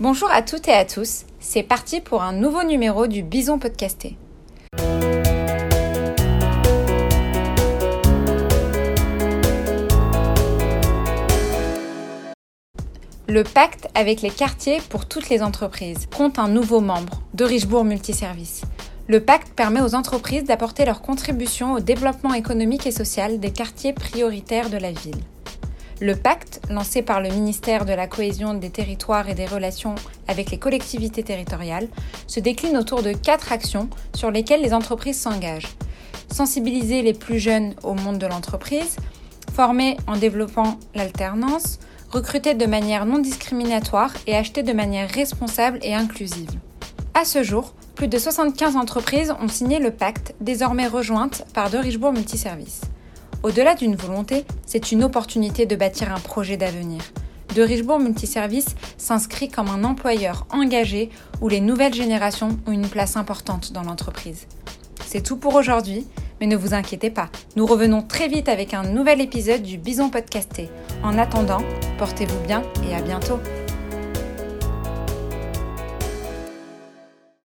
Bonjour à toutes et à tous, c'est parti pour un nouveau numéro du Bison Podcasté. Le pacte avec les quartiers pour toutes les entreprises compte un nouveau membre, de Richebourg Multiservice. Le pacte permet aux entreprises d'apporter leur contribution au développement économique et social des quartiers prioritaires de la ville. Le pacte, lancé par le ministère de la Cohésion des territoires et des relations avec les collectivités territoriales, se décline autour de quatre actions sur lesquelles les entreprises s'engagent. Sensibiliser les plus jeunes au monde de l'entreprise, former en développant l'alternance, recruter de manière non discriminatoire et acheter de manière responsable et inclusive. À ce jour, plus de 75 entreprises ont signé le pacte, désormais rejointes par De Richebourg Multiservices. Au-delà d'une volonté, c'est une opportunité de bâtir un projet d'avenir. De Richebourg Multiservices s'inscrit comme un employeur engagé où les nouvelles générations ont une place importante dans l'entreprise. C'est tout pour aujourd'hui, mais ne vous inquiétez pas, nous revenons très vite avec un nouvel épisode du Bison Podcasté. En attendant, portez-vous bien et à bientôt.